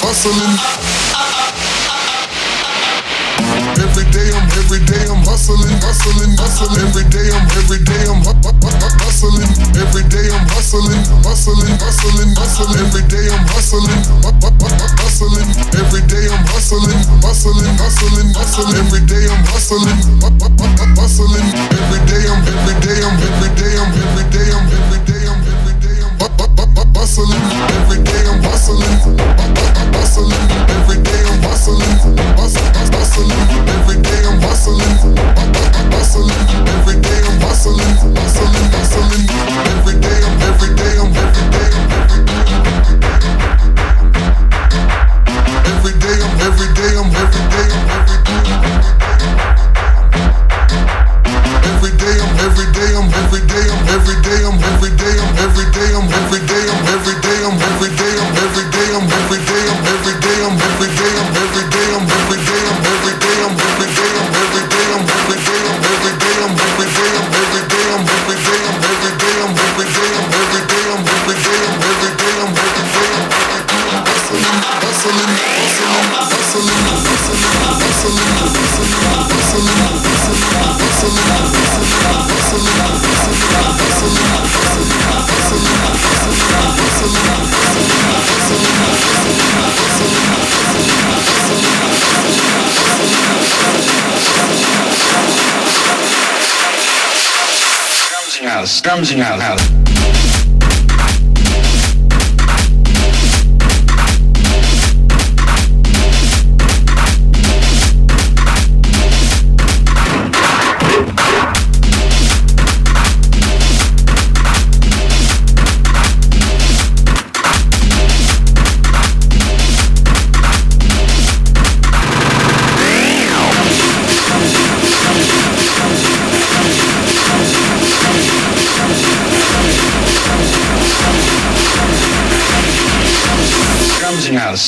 hustling. Every day I'm, every day I'm hustling, hustling, hustling. Every day I'm, every day I'm. Every day I'm hustling, hustling, hustling. Every day I'm hustling, hustling. Every day I'm hustling, hustling, hustling, hustling. Every day I'm hustling, hustling. Every day I'm, every day I'm, every day I'm, every day I'm, every day every day I'm hustling, I'm hustling, every day I'm hustling, I'm hustling, every day I'm hustling, I'm hustling, every day I'm hustling, hustling, hustling, every day I'm, every day I'm, every day I'm. Out, scrummaging out,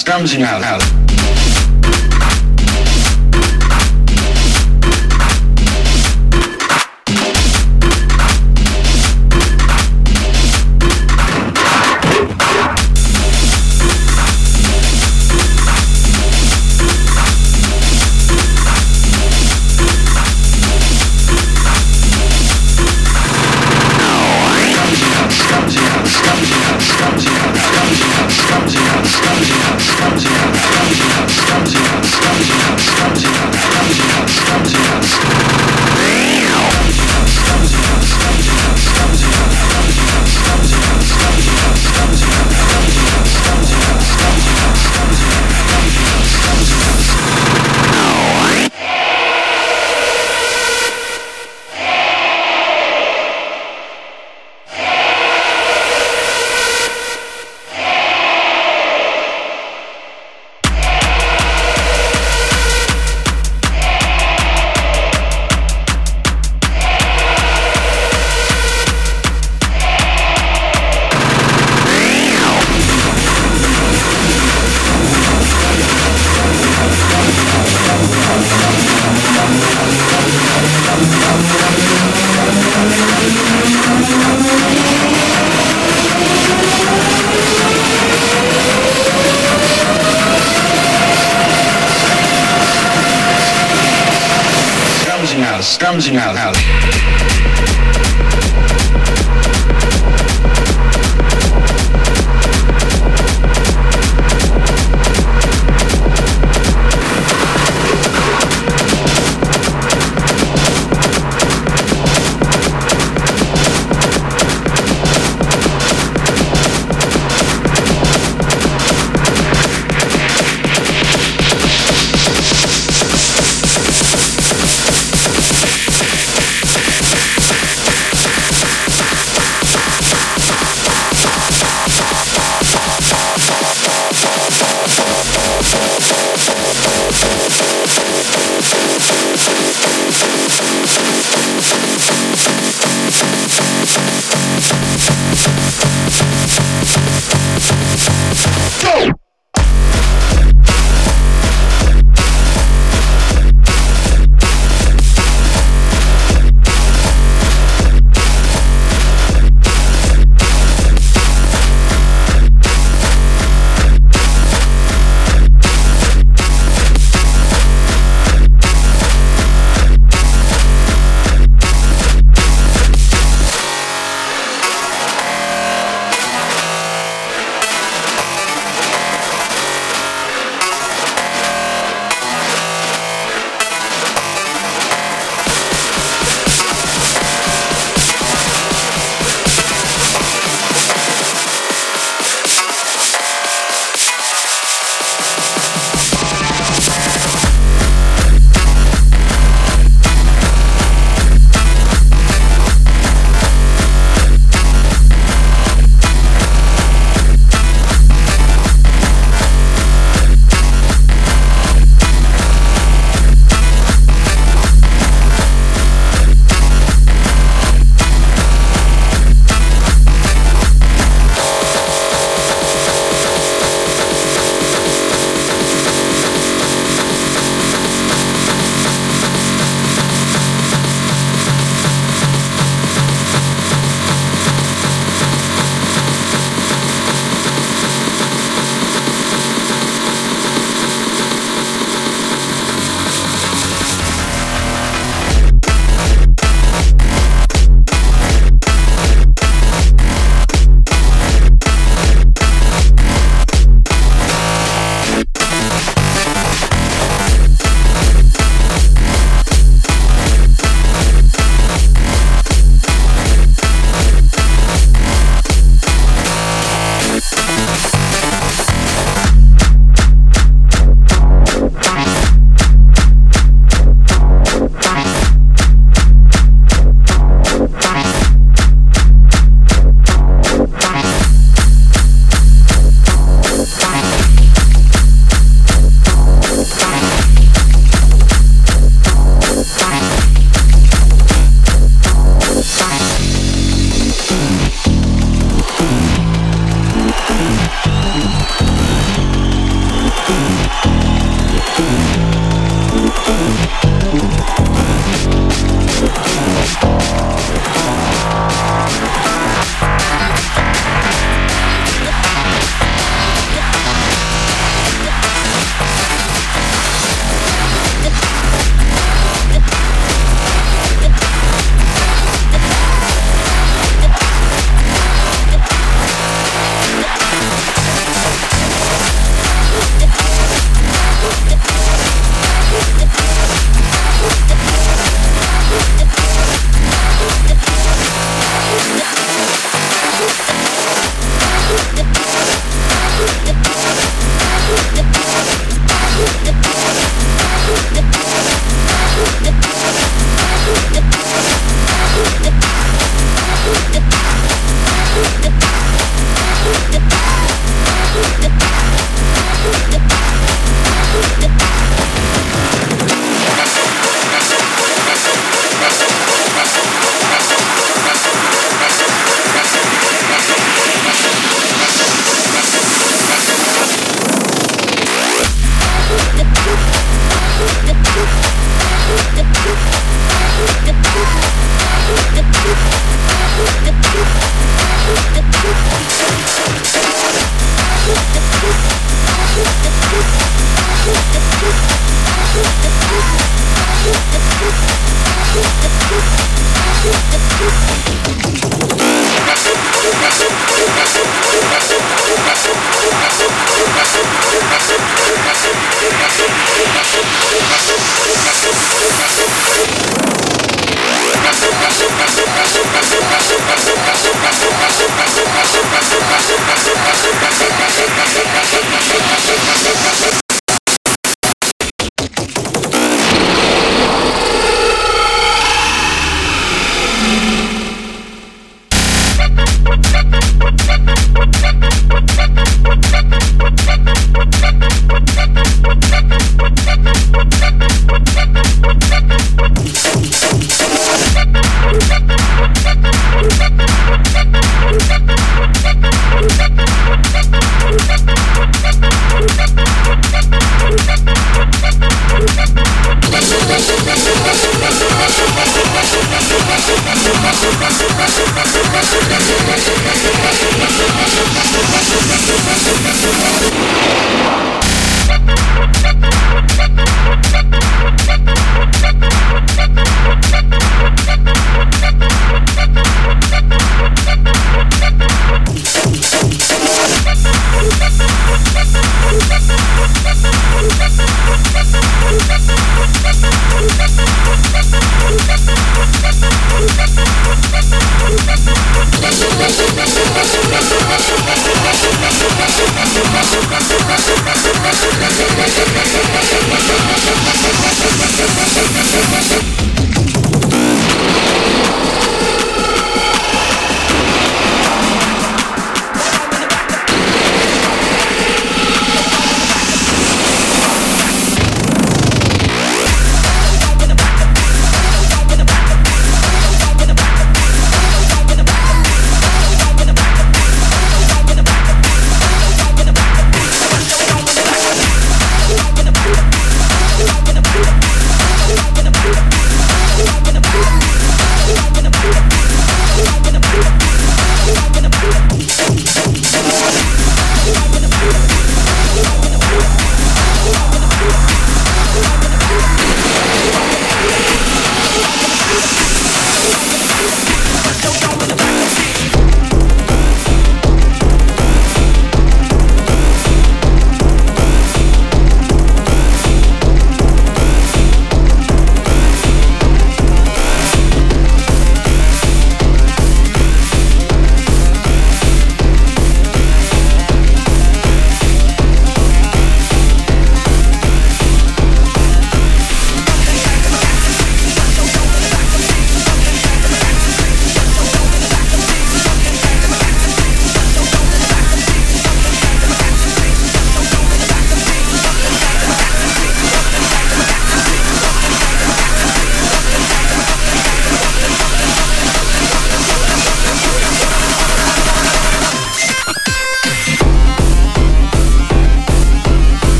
out. Scrummaging out, scrummaging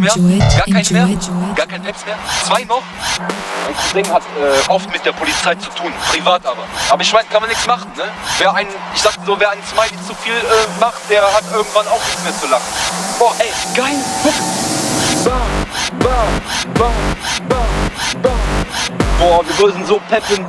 mehr? Gar keinen mehr? Gar kein Peps mehr? Zwei noch? Mein Cousin hat äh, oft mit der Polizei zu tun, privat aber. Aber ich meine, kann man nichts machen, ne? Wer ein, ich sag so, wer ein Smiley zu viel äh, macht, der hat irgendwann auch nichts mehr zu lachen. Boah, ey, geil, guck. Bam, bam, bam, bam, bam. Boah, wir würden so peppen.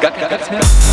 Ganz, ganz, ganz,